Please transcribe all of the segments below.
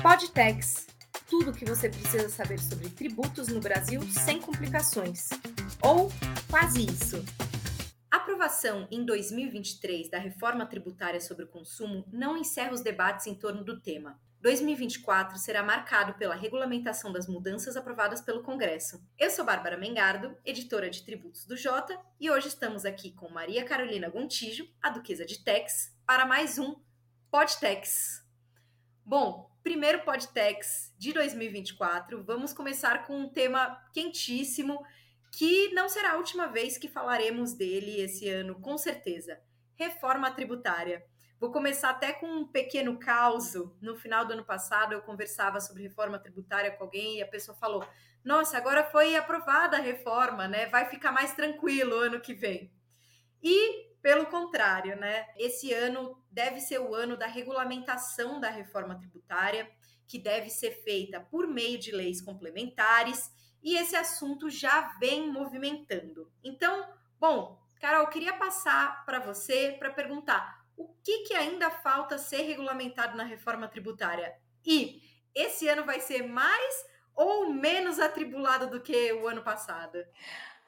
Podtex. Tudo o que você precisa saber sobre tributos no Brasil sem complicações. Ou quase isso. A aprovação em 2023 da reforma tributária sobre o consumo não encerra os debates em torno do tema. 2024 será marcado pela regulamentação das mudanças aprovadas pelo Congresso. Eu sou Bárbara Mengardo, editora de tributos do Jota, e hoje estamos aqui com Maria Carolina Gontijo, a Duquesa de Tex, para mais um Podtex. Bom, primeiro Podtex de 2024, vamos começar com um tema quentíssimo que não será a última vez que falaremos dele esse ano, com certeza. Reforma tributária. Vou começar até com um pequeno caos. No final do ano passado, eu conversava sobre reforma tributária com alguém e a pessoa falou: Nossa, agora foi aprovada a reforma, né? Vai ficar mais tranquilo ano que vem. E, pelo contrário, né? Esse ano deve ser o ano da regulamentação da reforma tributária, que deve ser feita por meio de leis complementares, e esse assunto já vem movimentando. Então, bom, Carol, queria passar para você para perguntar o que, que ainda falta ser regulamentado na reforma tributária? E esse ano vai ser mais ou menos atribulado do que o ano passado?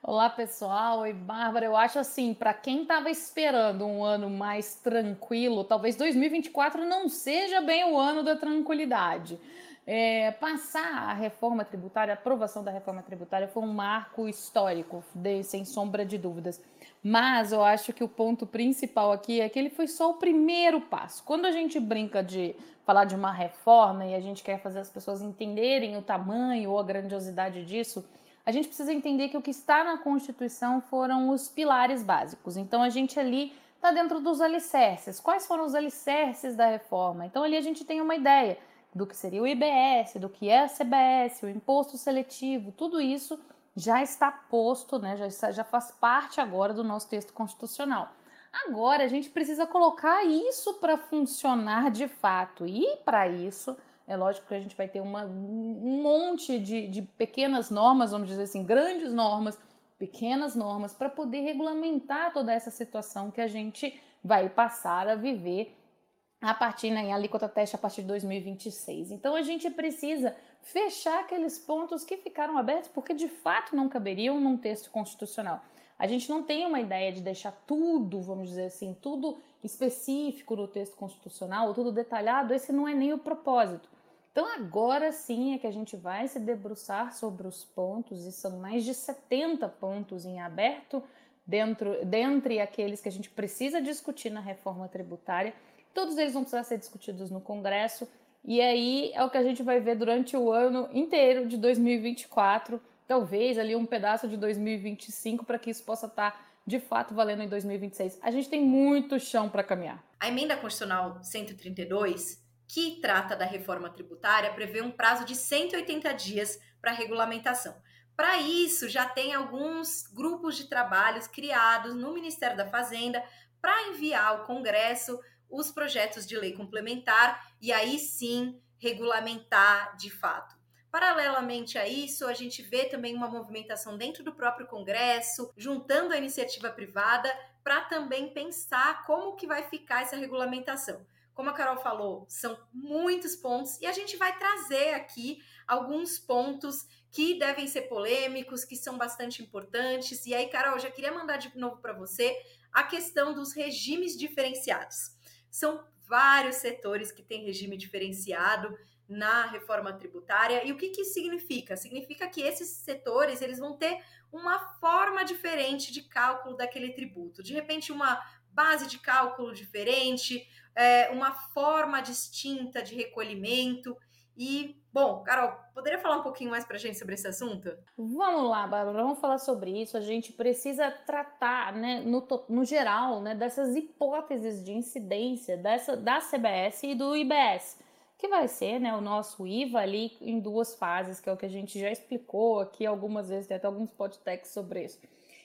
Olá, pessoal. Oi, Bárbara. Eu acho assim, para quem estava esperando um ano mais tranquilo, talvez 2024 não seja bem o ano da tranquilidade. É, passar a reforma tributária, a aprovação da reforma tributária foi um marco histórico, de, sem sombra de dúvidas. Mas eu acho que o ponto principal aqui é que ele foi só o primeiro passo. Quando a gente brinca de falar de uma reforma e a gente quer fazer as pessoas entenderem o tamanho ou a grandiosidade disso, a gente precisa entender que o que está na Constituição foram os pilares básicos. Então a gente ali está dentro dos alicerces. Quais foram os alicerces da reforma? Então ali a gente tem uma ideia do que seria o IBS, do que é a CBS, o imposto seletivo, tudo isso já está posto, né, já, já faz parte agora do nosso texto constitucional. Agora a gente precisa colocar isso para funcionar de fato. E para isso, é lógico que a gente vai ter uma, um monte de, de pequenas normas, vamos dizer assim, grandes normas, pequenas normas, para poder regulamentar toda essa situação que a gente vai passar a viver a partir, né, alíquota teste a partir de 2026. Então a gente precisa fechar aqueles pontos que ficaram abertos porque de fato não caberiam num texto constitucional. A gente não tem uma ideia de deixar tudo, vamos dizer assim, tudo específico no texto constitucional, tudo detalhado, esse não é nem o propósito. Então agora sim é que a gente vai se debruçar sobre os pontos, e são mais de 70 pontos em aberto dentro, dentre aqueles que a gente precisa discutir na reforma tributária Todos eles vão precisar ser discutidos no Congresso. E aí é o que a gente vai ver durante o ano inteiro de 2024, talvez ali um pedaço de 2025 para que isso possa estar de fato valendo em 2026. A gente tem muito chão para caminhar. A emenda constitucional 132, que trata da reforma tributária, prevê um prazo de 180 dias para regulamentação. Para isso, já tem alguns grupos de trabalhos criados no Ministério da Fazenda para enviar ao Congresso os projetos de lei complementar e aí sim regulamentar de fato. Paralelamente a isso, a gente vê também uma movimentação dentro do próprio Congresso, juntando a iniciativa privada para também pensar como que vai ficar essa regulamentação. Como a Carol falou, são muitos pontos e a gente vai trazer aqui alguns pontos que devem ser polêmicos, que são bastante importantes. E aí, Carol, já queria mandar de novo para você a questão dos regimes diferenciados. São vários setores que têm regime diferenciado na reforma tributária. E o que, que significa? Significa que esses setores eles vão ter uma forma diferente de cálculo daquele tributo. De repente, uma base de cálculo diferente, é, uma forma distinta de recolhimento. E, bom, Carol, poderia falar um pouquinho mais para a gente sobre esse assunto? Vamos lá, Bárbara, vamos falar sobre isso. A gente precisa tratar, né, no, no geral, né, dessas hipóteses de incidência dessa, da CBS e do IBS, que vai ser né, o nosso IVA ali em duas fases, que é o que a gente já explicou aqui algumas vezes, tem até alguns podcasts sobre isso.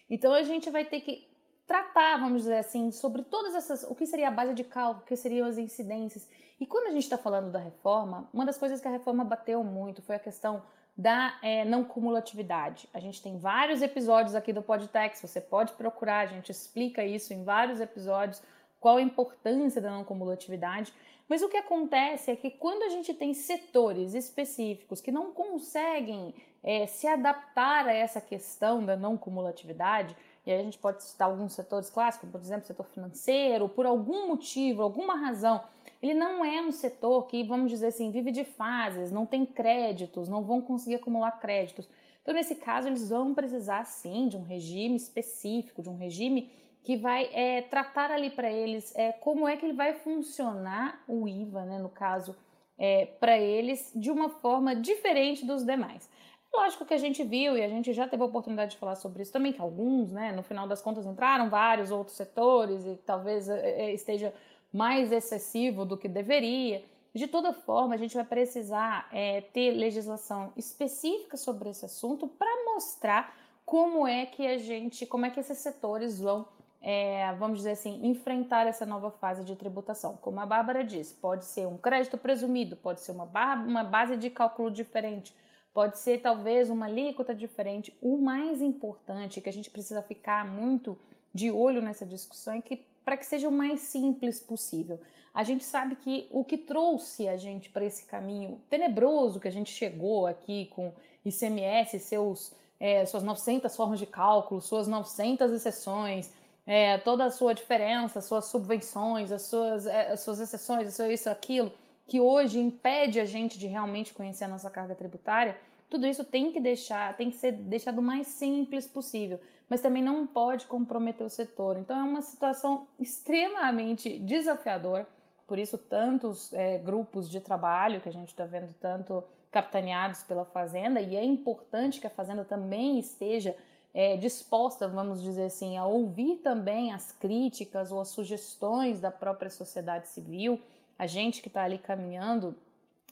Então a gente vai ter que tratar, vamos dizer assim, sobre todas essas, o que seria a base de cálculo, o que seriam as incidências e quando a gente está falando da reforma, uma das coisas que a reforma bateu muito foi a questão da é, não cumulatividade. A gente tem vários episódios aqui do Podtex, você pode procurar, a gente explica isso em vários episódios, qual a importância da não cumulatividade, Mas o que acontece é que quando a gente tem setores específicos que não conseguem é, se adaptar a essa questão da não cumulatividade, e aí a gente pode citar alguns setores clássicos, por exemplo, setor financeiro, por algum motivo, alguma razão, ele não é um setor que, vamos dizer assim, vive de fases, não tem créditos, não vão conseguir acumular créditos. Então, nesse caso, eles vão precisar sim de um regime específico, de um regime que vai é, tratar ali para eles é, como é que ele vai funcionar o IVA, né, no caso, é, para eles de uma forma diferente dos demais. Lógico que a gente viu e a gente já teve a oportunidade de falar sobre isso também, que alguns, né, no final das contas, entraram vários outros setores e talvez é, é, esteja mais excessivo do que deveria. De toda forma, a gente vai precisar é, ter legislação específica sobre esse assunto para mostrar como é que a gente, como é que esses setores vão é, vamos dizer assim, enfrentar essa nova fase de tributação. Como a Bárbara disse, pode ser um crédito presumido, pode ser uma, uma base de cálculo diferente, pode ser talvez uma alíquota diferente. O mais importante que a gente precisa ficar muito de olho nessa discussão é que para que seja o mais simples possível. A gente sabe que o que trouxe a gente para esse caminho tenebroso que a gente chegou aqui com ICMS, seus, é, suas 900 formas de cálculo, suas 900 exceções, é, toda a sua diferença, suas subvenções, as suas, é, as suas exceções, isso, aquilo, que hoje impede a gente de realmente conhecer a nossa carga tributária, tudo isso tem que deixar, tem que ser deixado o mais simples possível, mas também não pode comprometer o setor. Então é uma situação extremamente desafiadora, por isso tantos é, grupos de trabalho que a gente está vendo tanto capitaneados pela Fazenda, e é importante que a Fazenda também esteja é, disposta, vamos dizer assim, a ouvir também as críticas ou as sugestões da própria sociedade civil, a gente que está ali caminhando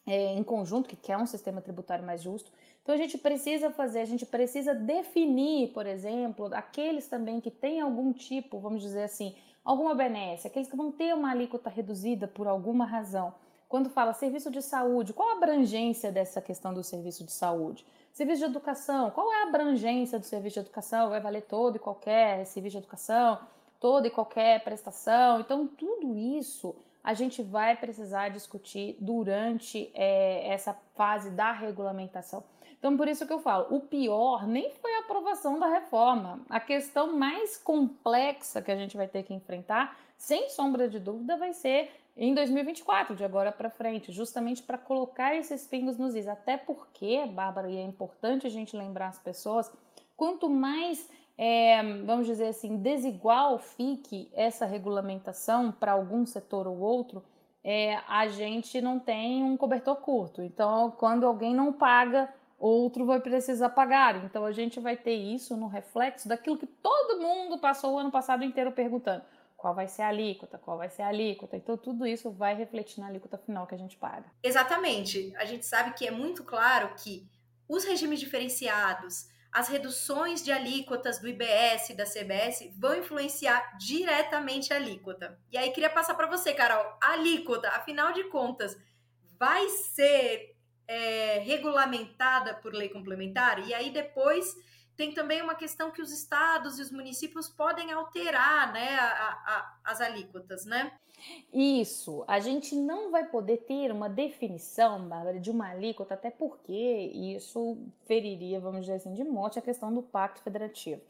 é, em conjunto, que quer um sistema tributário mais justo. Então a gente precisa fazer, a gente precisa definir, por exemplo, aqueles também que têm algum tipo, vamos dizer assim, alguma benesse, aqueles que vão ter uma alíquota reduzida por alguma razão. Quando fala serviço de saúde, qual a abrangência dessa questão do serviço de saúde? Serviço de educação, qual é a abrangência do serviço de educação? Vai valer todo e qualquer serviço de educação, toda e qualquer prestação? Então, tudo isso a gente vai precisar discutir durante é, essa fase da regulamentação. Então, por isso que eu falo, o pior nem foi a aprovação da reforma. A questão mais complexa que a gente vai ter que enfrentar, sem sombra de dúvida, vai ser em 2024, de agora para frente, justamente para colocar esses pingos nos is. Até porque, Bárbara, e é importante a gente lembrar as pessoas, quanto mais, é, vamos dizer assim, desigual fique essa regulamentação para algum setor ou outro, é, a gente não tem um cobertor curto. Então, quando alguém não paga, outro vai precisar pagar. Então, a gente vai ter isso no reflexo daquilo que todo mundo passou o ano passado inteiro perguntando qual vai ser a alíquota, qual vai ser a alíquota. Então, tudo isso vai refletir na alíquota final que a gente paga. Exatamente. A gente sabe que é muito claro que os regimes diferenciados, as reduções de alíquotas do IBS e da CBS vão influenciar diretamente a alíquota. E aí, queria passar para você, Carol, a alíquota, afinal de contas, vai ser é, regulamentada por lei complementar? E aí, depois tem também uma questão que os estados e os municípios podem alterar né, a, a, as alíquotas, né? Isso, a gente não vai poder ter uma definição, Bárbara, de uma alíquota, até porque isso feriria, vamos dizer assim, de morte a questão do pacto federativo.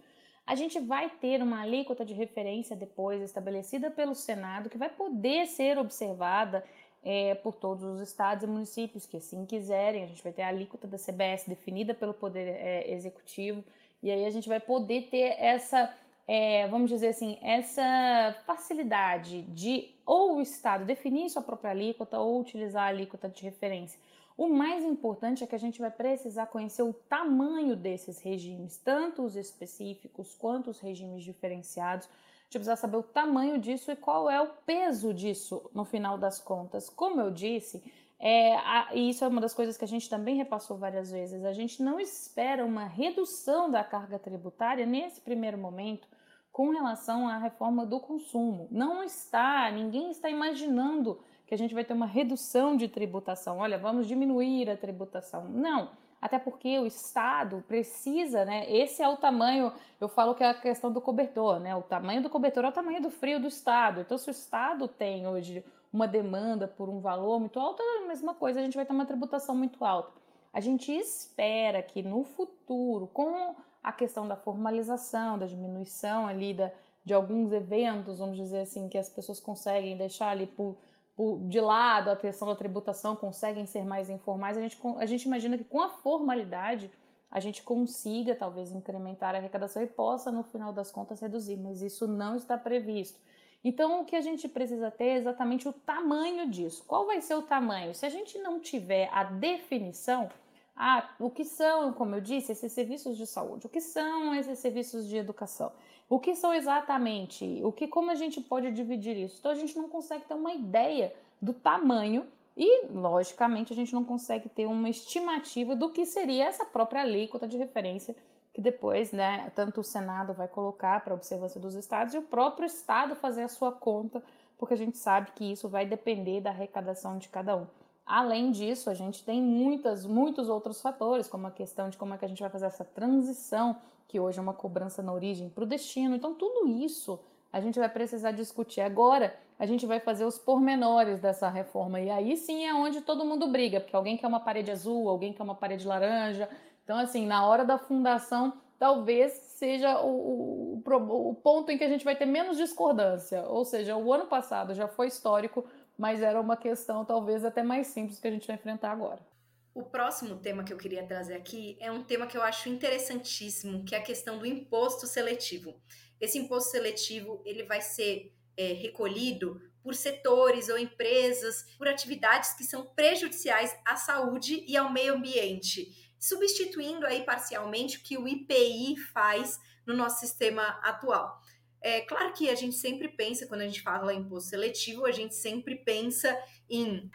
A gente vai ter uma alíquota de referência depois estabelecida pelo Senado, que vai poder ser observada é, por todos os estados e municípios que assim quiserem. A gente vai ter a alíquota da CBS definida pelo Poder é, Executivo, e aí a gente vai poder ter essa, é, vamos dizer assim, essa facilidade de ou o Estado definir sua própria alíquota ou utilizar a alíquota de referência. O mais importante é que a gente vai precisar conhecer o tamanho desses regimes, tanto os específicos quanto os regimes diferenciados, gente precisa saber o tamanho disso e qual é o peso disso no final das contas. Como eu disse, é, a, e isso é uma das coisas que a gente também repassou várias vezes, a gente não espera uma redução da carga tributária nesse primeiro momento com relação à reforma do consumo. Não está, ninguém está imaginando que a gente vai ter uma redução de tributação. Olha, vamos diminuir a tributação. Não até porque o Estado precisa, né? Esse é o tamanho, eu falo que é a questão do cobertor, né? O tamanho do cobertor é o tamanho do frio do Estado. Então, se o Estado tem hoje uma demanda por um valor muito alto, é a mesma coisa, a gente vai ter uma tributação muito alta. A gente espera que no futuro, com a questão da formalização, da diminuição ali da, de alguns eventos, vamos dizer assim, que as pessoas conseguem deixar ali por, de lado a questão da tributação, conseguem ser mais informais, a gente, a gente imagina que com a formalidade a gente consiga talvez incrementar a arrecadação e possa, no final das contas, reduzir, mas isso não está previsto. Então, o que a gente precisa ter é exatamente o tamanho disso. Qual vai ser o tamanho? Se a gente não tiver a definição, ah, o que são, como eu disse, esses serviços de saúde? O que são esses serviços de educação? O que são exatamente? O que, como a gente pode dividir isso? Então a gente não consegue ter uma ideia do tamanho e, logicamente, a gente não consegue ter uma estimativa do que seria essa própria alíquota de referência que depois, né, tanto o Senado vai colocar para observância dos estados e o próprio estado fazer a sua conta, porque a gente sabe que isso vai depender da arrecadação de cada um. Além disso, a gente tem muitas, muitos outros fatores, como a questão de como é que a gente vai fazer essa transição, que hoje é uma cobrança na origem para o destino. Então, tudo isso a gente vai precisar discutir. Agora, a gente vai fazer os pormenores dessa reforma. E aí sim é onde todo mundo briga, porque alguém quer uma parede azul, alguém quer uma parede laranja. Então, assim, na hora da fundação, talvez seja o, o, o ponto em que a gente vai ter menos discordância. Ou seja, o ano passado já foi histórico mas era uma questão talvez até mais simples que a gente vai enfrentar agora. O próximo tema que eu queria trazer aqui é um tema que eu acho interessantíssimo, que é a questão do imposto seletivo. Esse imposto seletivo ele vai ser é, recolhido por setores ou empresas, por atividades que são prejudiciais à saúde e ao meio ambiente, substituindo aí parcialmente o que o IPI faz no nosso sistema atual. É claro que a gente sempre pensa, quando a gente fala em imposto seletivo, a gente sempre pensa em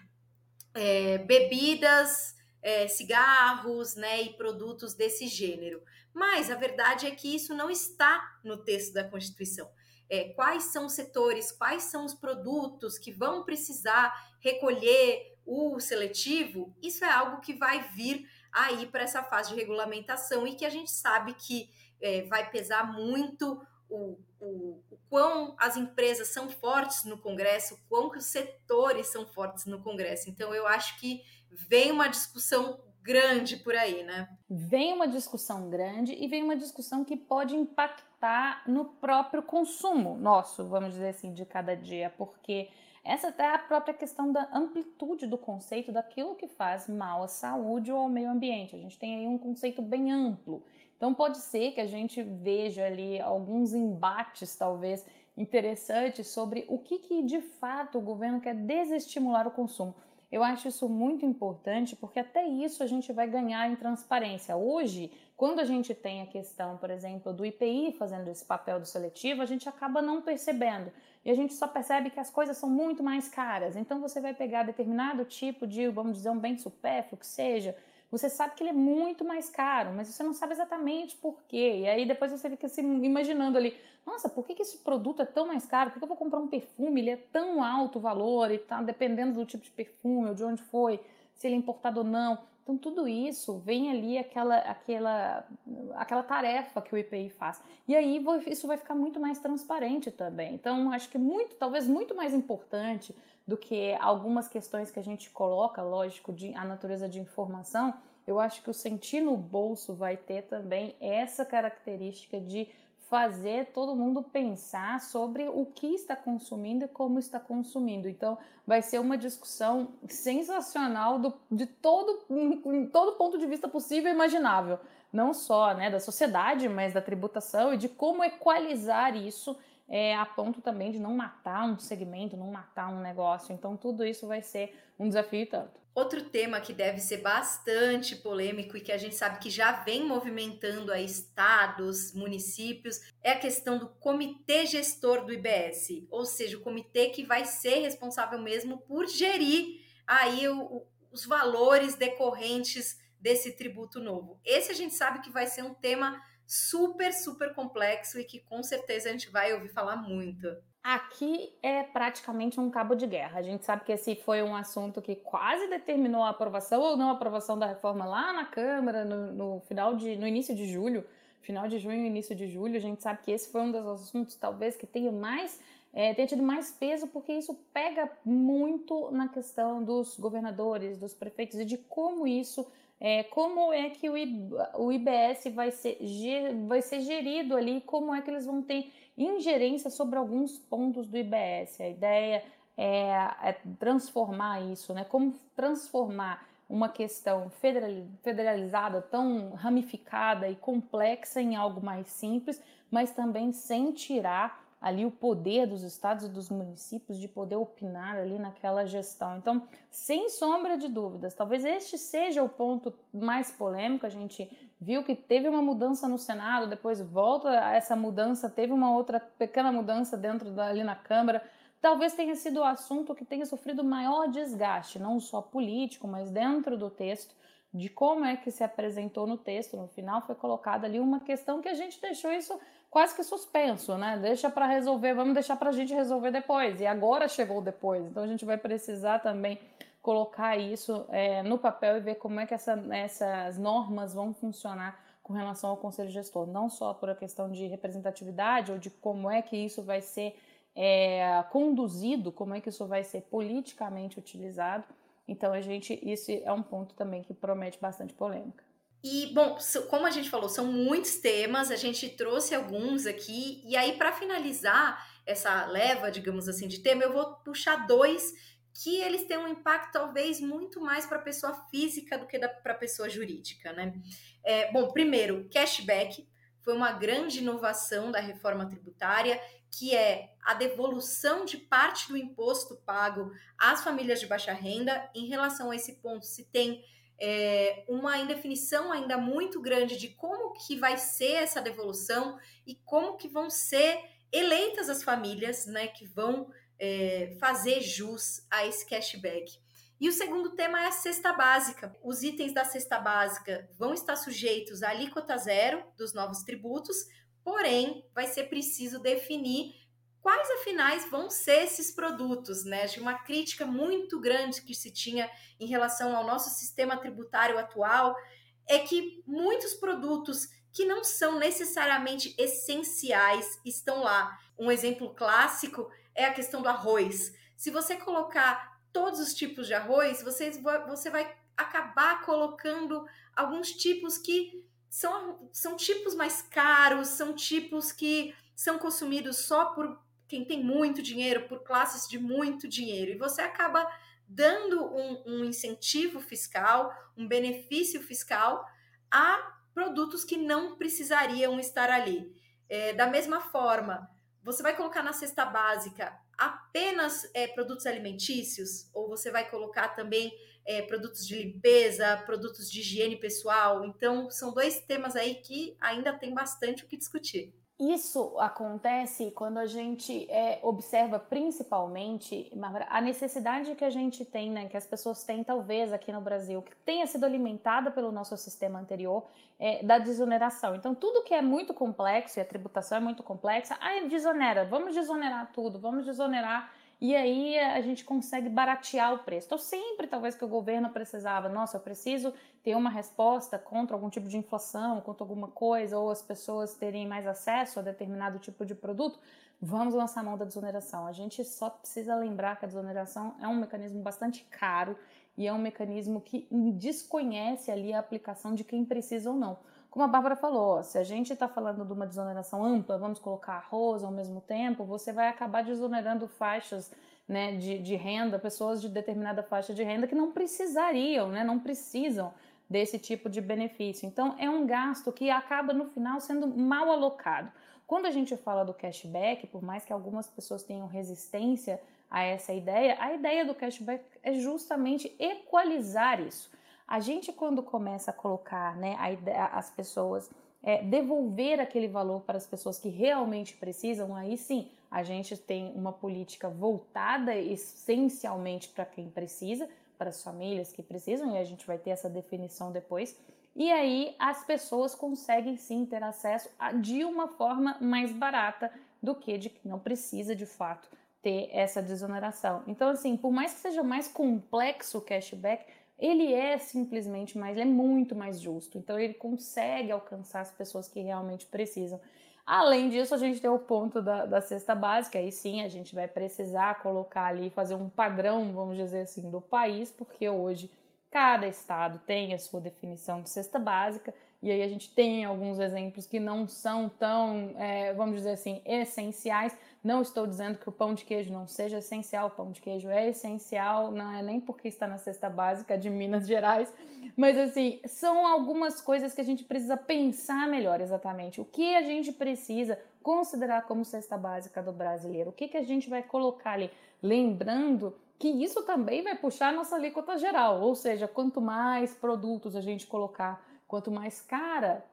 é, bebidas, é, cigarros, né, e produtos desse gênero. Mas a verdade é que isso não está no texto da Constituição. É, quais são os setores, quais são os produtos que vão precisar recolher o seletivo, isso é algo que vai vir aí para essa fase de regulamentação e que a gente sabe que é, vai pesar muito o, o, quão as empresas são fortes no Congresso, quão que os setores são fortes no Congresso. Então, eu acho que vem uma discussão grande por aí, né? Vem uma discussão grande e vem uma discussão que pode impactar no próprio consumo nosso, vamos dizer assim, de cada dia, porque essa é a própria questão da amplitude do conceito daquilo que faz mal à saúde ou ao meio ambiente. A gente tem aí um conceito bem amplo. Então pode ser que a gente veja ali alguns embates, talvez, interessantes sobre o que, que de fato o governo quer desestimular o consumo. Eu acho isso muito importante porque até isso a gente vai ganhar em transparência. Hoje, quando a gente tem a questão, por exemplo, do IPI fazendo esse papel do seletivo, a gente acaba não percebendo. E a gente só percebe que as coisas são muito mais caras. Então você vai pegar determinado tipo de, vamos dizer, um bem supérfluo que seja, você sabe que ele é muito mais caro, mas você não sabe exatamente por quê. E aí depois você fica se imaginando ali, nossa, por que, que esse produto é tão mais caro? Por que eu vou comprar um perfume? Ele é tão alto o valor e tá dependendo do tipo de perfume ou de onde foi, se ele é importado ou não. Então tudo isso vem ali aquela, aquela, aquela tarefa que o IPI faz. E aí isso vai ficar muito mais transparente também. Então acho que muito, talvez muito mais importante do que algumas questões que a gente coloca, lógico, de a natureza de informação, eu acho que o sentir no bolso vai ter também essa característica de fazer todo mundo pensar sobre o que está consumindo e como está consumindo. Então, vai ser uma discussão sensacional do, de todo, em todo ponto de vista possível e imaginável. Não só né, da sociedade, mas da tributação e de como equalizar isso é, a ponto também de não matar um segmento, não matar um negócio. Então, tudo isso vai ser um desafio tanto. Outro tema que deve ser bastante polêmico e que a gente sabe que já vem movimentando a estados, municípios, é a questão do comitê gestor do IBS, ou seja, o comitê que vai ser responsável mesmo por gerir aí o, os valores decorrentes desse tributo novo. Esse a gente sabe que vai ser um tema super, super complexo e que com certeza a gente vai ouvir falar muito. Aqui é praticamente um cabo de guerra. A gente sabe que esse foi um assunto que quase determinou a aprovação ou não aprovação da reforma lá na Câmara no, no final de, no início de julho, final de junho, início de julho. A gente sabe que esse foi um dos assuntos talvez que tenha mais é, tenha tido mais peso, porque isso pega muito na questão dos governadores, dos prefeitos e de como isso, é, como é que o, IBS vai ser, vai ser gerido ali, como é que eles vão ter ingerência sobre alguns pontos do IBS. A ideia é, é transformar isso, né? Como transformar uma questão federalizada, tão ramificada e complexa em algo mais simples, mas também sem tirar ali o poder dos estados e dos municípios de poder opinar ali naquela gestão. Então, sem sombra de dúvidas, talvez este seja o ponto mais polêmico. A gente viu que teve uma mudança no Senado, depois volta a essa mudança, teve uma outra pequena mudança dentro da, ali na Câmara. Talvez tenha sido o assunto que tenha sofrido maior desgaste, não só político, mas dentro do texto, de como é que se apresentou no texto. No final foi colocada ali uma questão que a gente deixou isso quase que suspenso, né? Deixa para resolver, vamos deixar para a gente resolver depois. E agora chegou depois, então a gente vai precisar também colocar isso é, no papel e ver como é que essa, essas normas vão funcionar com relação ao conselho gestor, não só por a questão de representatividade ou de como é que isso vai ser é, conduzido, como é que isso vai ser politicamente utilizado. Então a gente isso é um ponto também que promete bastante polêmica. E, bom, como a gente falou, são muitos temas, a gente trouxe alguns aqui, e aí, para finalizar essa leva, digamos assim, de tema, eu vou puxar dois que eles têm um impacto talvez muito mais para a pessoa física do que para a pessoa jurídica, né? É, bom, primeiro, cashback foi uma grande inovação da reforma tributária, que é a devolução de parte do imposto pago às famílias de baixa renda. Em relação a esse ponto, se tem é, uma indefinição ainda muito grande de como que vai ser essa devolução e como que vão ser eleitas as famílias né, que vão é, fazer jus a esse cashback. E o segundo tema é a cesta básica. Os itens da cesta básica vão estar sujeitos à alíquota zero dos novos tributos, porém, vai ser preciso definir quais afinais vão ser esses produtos, né? De uma crítica muito grande que se tinha em relação ao nosso sistema tributário atual é que muitos produtos que não são necessariamente essenciais estão lá. Um exemplo clássico é a questão do arroz. Se você colocar todos os tipos de arroz, você, você vai acabar colocando alguns tipos que são, são tipos mais caros, são tipos que são consumidos só por quem tem muito dinheiro, por classes de muito dinheiro. E você acaba dando um, um incentivo fiscal, um benefício fiscal a produtos que não precisariam estar ali. É, da mesma forma, você vai colocar na cesta básica apenas é, produtos alimentícios, ou você vai colocar também é, produtos de limpeza, produtos de higiene pessoal. Então, são dois temas aí que ainda tem bastante o que discutir. Isso acontece quando a gente é, observa principalmente, a necessidade que a gente tem, né, que as pessoas têm talvez aqui no Brasil, que tenha sido alimentada pelo nosso sistema anterior, é, da desoneração. Então, tudo que é muito complexo, e a tributação é muito complexa, ah, desonera, vamos desonerar tudo, vamos desonerar e aí a gente consegue baratear o preço. Então, sempre talvez que o governo precisava, nossa, eu preciso ter uma resposta contra algum tipo de inflação, contra alguma coisa, ou as pessoas terem mais acesso a determinado tipo de produto, vamos lançar a mão da desoneração. A gente só precisa lembrar que a desoneração é um mecanismo bastante caro e é um mecanismo que desconhece ali a aplicação de quem precisa ou não. Como a Bárbara falou, se a gente está falando de uma desoneração ampla, vamos colocar arroz ao mesmo tempo, você vai acabar desonerando faixas né, de, de renda, pessoas de determinada faixa de renda que não precisariam, né, não precisam desse tipo de benefício. Então, é um gasto que acaba no final sendo mal alocado. Quando a gente fala do cashback, por mais que algumas pessoas tenham resistência a essa ideia, a ideia do cashback é justamente equalizar isso. A gente, quando começa a colocar né, a ideia, as pessoas, é, devolver aquele valor para as pessoas que realmente precisam, aí sim a gente tem uma política voltada essencialmente para quem precisa, para as famílias que precisam, e a gente vai ter essa definição depois. E aí as pessoas conseguem sim ter acesso a, de uma forma mais barata do que de que não precisa de fato ter essa desoneração. Então, assim, por mais que seja mais complexo o cashback, ele é simplesmente mais, é muito mais justo. Então ele consegue alcançar as pessoas que realmente precisam. Além disso, a gente tem o ponto da, da cesta básica, aí sim a gente vai precisar colocar ali, fazer um padrão, vamos dizer assim, do país, porque hoje cada estado tem a sua definição de cesta básica, e aí a gente tem alguns exemplos que não são tão, é, vamos dizer assim, essenciais. Não estou dizendo que o pão de queijo não seja essencial, o pão de queijo é essencial, não é nem porque está na cesta básica de Minas Gerais, mas assim, são algumas coisas que a gente precisa pensar melhor exatamente. O que a gente precisa considerar como cesta básica do brasileiro? O que, que a gente vai colocar ali? Lembrando que isso também vai puxar a nossa alíquota geral, ou seja, quanto mais produtos a gente colocar, quanto mais cara,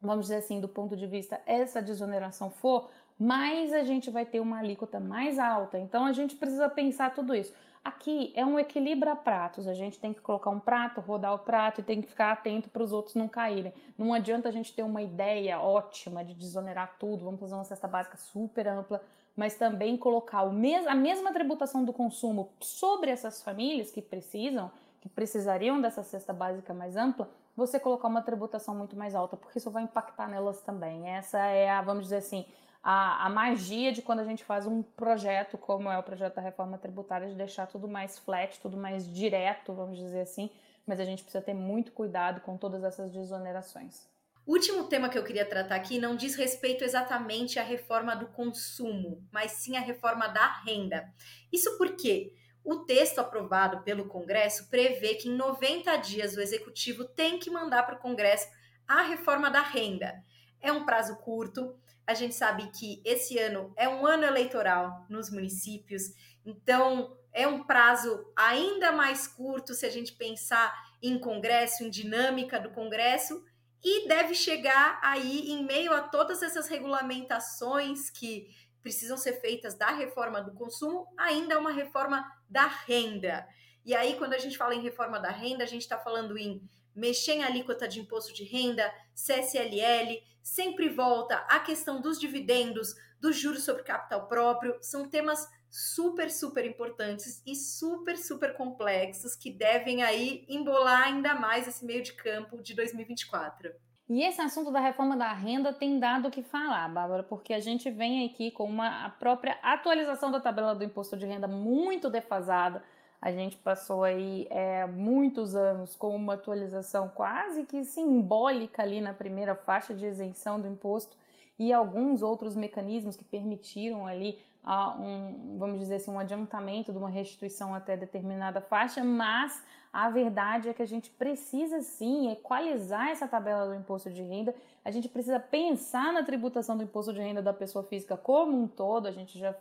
vamos dizer assim, do ponto de vista essa desoneração for, mais a gente vai ter uma alíquota mais alta. Então a gente precisa pensar tudo isso. Aqui é um equilíbrio a pratos. A gente tem que colocar um prato, rodar o prato e tem que ficar atento para os outros não caírem. Não adianta a gente ter uma ideia ótima de desonerar tudo, vamos fazer uma cesta básica super ampla, mas também colocar mes a mesma tributação do consumo sobre essas famílias que precisam, que precisariam dessa cesta básica mais ampla, você colocar uma tributação muito mais alta, porque isso vai impactar nelas também. Essa é a, vamos dizer assim, a, a magia de quando a gente faz um projeto, como é o projeto da reforma tributária, de deixar tudo mais flat, tudo mais direto, vamos dizer assim, mas a gente precisa ter muito cuidado com todas essas desonerações. Último tema que eu queria tratar aqui não diz respeito exatamente à reforma do consumo, mas sim à reforma da renda. Isso porque o texto aprovado pelo Congresso prevê que em 90 dias o executivo tem que mandar para o Congresso a reforma da renda. É um prazo curto, a gente sabe que esse ano é um ano eleitoral nos municípios, então é um prazo ainda mais curto se a gente pensar em Congresso, em dinâmica do Congresso, e deve chegar aí em meio a todas essas regulamentações que precisam ser feitas da reforma do consumo, ainda é uma reforma da renda. E aí, quando a gente fala em reforma da renda, a gente está falando em mexer em alíquota de imposto de renda, CSLL, sempre volta a questão dos dividendos, dos juros sobre capital próprio, são temas super, super importantes e super, super complexos que devem aí embolar ainda mais esse meio de campo de 2024. E esse assunto da reforma da renda tem dado o que falar, Bárbara, porque a gente vem aqui com uma a própria atualização da tabela do imposto de renda muito defasada, a gente passou aí é, muitos anos com uma atualização quase que simbólica ali na primeira faixa de isenção do imposto e alguns outros mecanismos que permitiram ali uh, um, vamos dizer assim, um adiantamento de uma restituição até determinada faixa, mas a verdade é que a gente precisa sim equalizar essa tabela do imposto de renda, a gente precisa pensar na tributação do imposto de renda da pessoa física como um todo, a gente já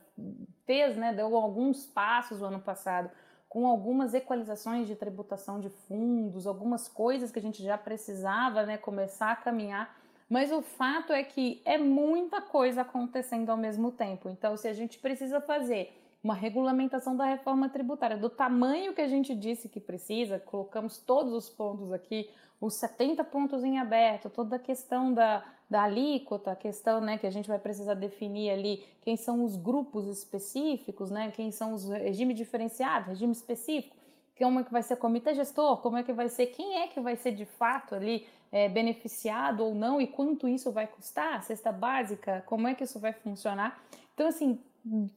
fez, né, deu alguns passos no ano passado com algumas equalizações de tributação de fundos, algumas coisas que a gente já precisava né, começar a caminhar, mas o fato é que é muita coisa acontecendo ao mesmo tempo. Então, se a gente precisa fazer uma regulamentação da reforma tributária do tamanho que a gente disse que precisa, colocamos todos os pontos aqui, os 70 pontos em aberto, toda a questão da, da alíquota, a questão né, que a gente vai precisar definir ali quem são os grupos específicos, né, quem são os regimes diferenciados, regime específico, como é que vai ser comitê gestor, como é que vai ser, quem é que vai ser de fato ali é, beneficiado ou não e quanto isso vai custar, cesta básica, como é que isso vai funcionar. Então, assim,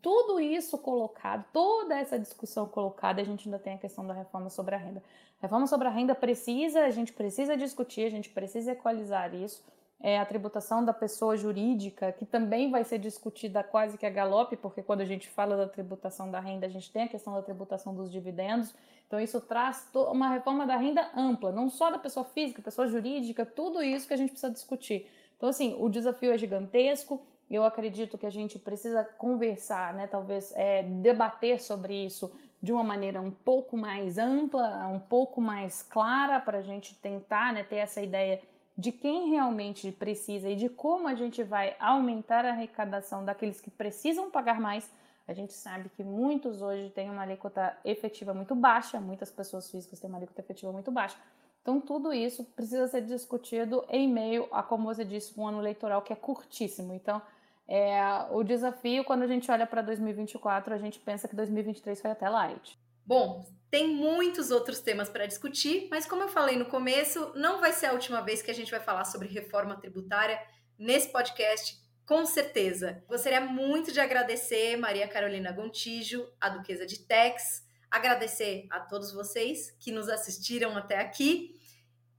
tudo isso colocado, toda essa discussão colocada, a gente ainda tem a questão da reforma sobre a renda. A reforma sobre a renda precisa, a gente precisa discutir, a gente precisa equalizar isso é, a tributação da pessoa jurídica, que também vai ser discutida quase que a galope, porque quando a gente fala da tributação da renda, a gente tem a questão da tributação dos dividendos. Então, isso traz uma reforma da renda ampla, não só da pessoa física, pessoa jurídica, tudo isso que a gente precisa discutir. Então, assim, o desafio é gigantesco. Eu acredito que a gente precisa conversar, né, talvez é, debater sobre isso de uma maneira um pouco mais ampla, um pouco mais clara, para a gente tentar né, ter essa ideia de quem realmente precisa e de como a gente vai aumentar a arrecadação daqueles que precisam pagar mais. A gente sabe que muitos hoje têm uma alíquota efetiva muito baixa, muitas pessoas físicas têm uma alíquota efetiva muito baixa. Então, tudo isso precisa ser discutido em meio a, como você disse, um ano eleitoral que é curtíssimo. Então, é, o desafio, quando a gente olha para 2024, a gente pensa que 2023 foi até light. Bom, tem muitos outros temas para discutir, mas como eu falei no começo, não vai ser a última vez que a gente vai falar sobre reforma tributária nesse podcast. Com certeza. Gostaria muito de agradecer Maria Carolina Gontijo, a Duquesa de Tex, agradecer a todos vocês que nos assistiram até aqui.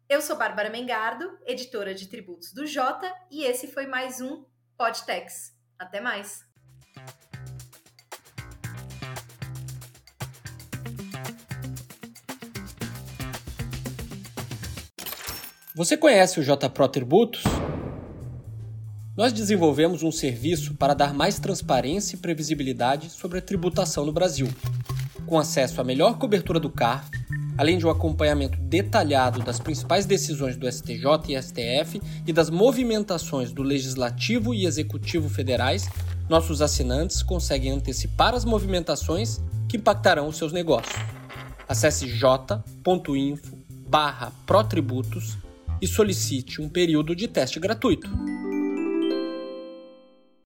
Eu sou Bárbara Mengardo, editora de tributos do Jota, e esse foi mais um Podtex. Até mais! Você conhece o JPro Tributos? Nós desenvolvemos um serviço para dar mais transparência e previsibilidade sobre a tributação no Brasil, com acesso à melhor cobertura do CARF, além de um acompanhamento detalhado das principais decisões do STJ e STF e das movimentações do Legislativo e Executivo federais, nossos assinantes conseguem antecipar as movimentações que impactarão os seus negócios. Acesse j.info/protributos e solicite um período de teste gratuito.